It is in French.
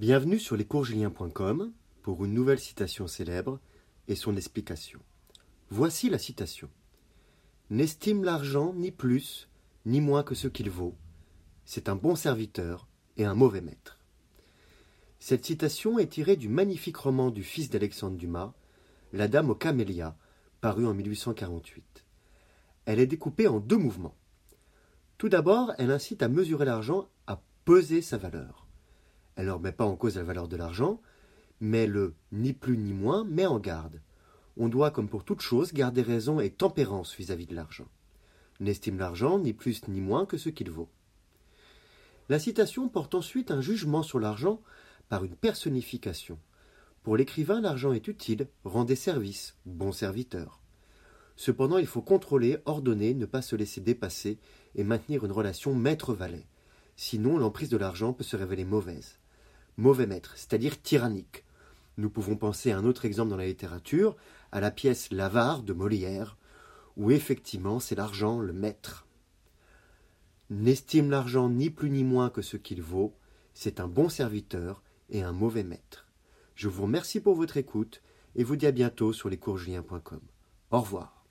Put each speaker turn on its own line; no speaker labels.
Bienvenue sur lescoursjulien.com pour une nouvelle citation célèbre et son explication. Voici la citation. N'estime l'argent ni plus ni moins que ce qu'il vaut. C'est un bon serviteur et un mauvais maître. Cette citation est tirée du magnifique roman du fils d'Alexandre Dumas, La Dame aux Camélias, paru en 1848. Elle est découpée en deux mouvements. Tout d'abord, elle incite à mesurer l'argent, à peser sa valeur. Elle ne remet pas en cause la valeur de l'argent, mais le ni plus ni moins met en garde. On doit, comme pour toute chose, garder raison et tempérance vis-à-vis de l'argent. N'estime l'argent ni plus ni moins que ce qu'il vaut. La citation porte ensuite un jugement sur l'argent par une personnification. Pour l'écrivain, l'argent est utile, rend des services, bon serviteur. Cependant, il faut contrôler, ordonner, ne pas se laisser dépasser et maintenir une relation maître-valet. Sinon, l'emprise de l'argent peut se révéler mauvaise. Mauvais maître, c'est-à-dire tyrannique. Nous pouvons penser à un autre exemple dans la littérature, à la pièce L'avare de Molière, où effectivement c'est l'argent le maître. N'estime l'argent ni plus ni moins que ce qu'il vaut, c'est un bon serviteur et un mauvais maître. Je vous remercie pour votre écoute et vous dis à bientôt sur lescoursjulien.com. Au revoir.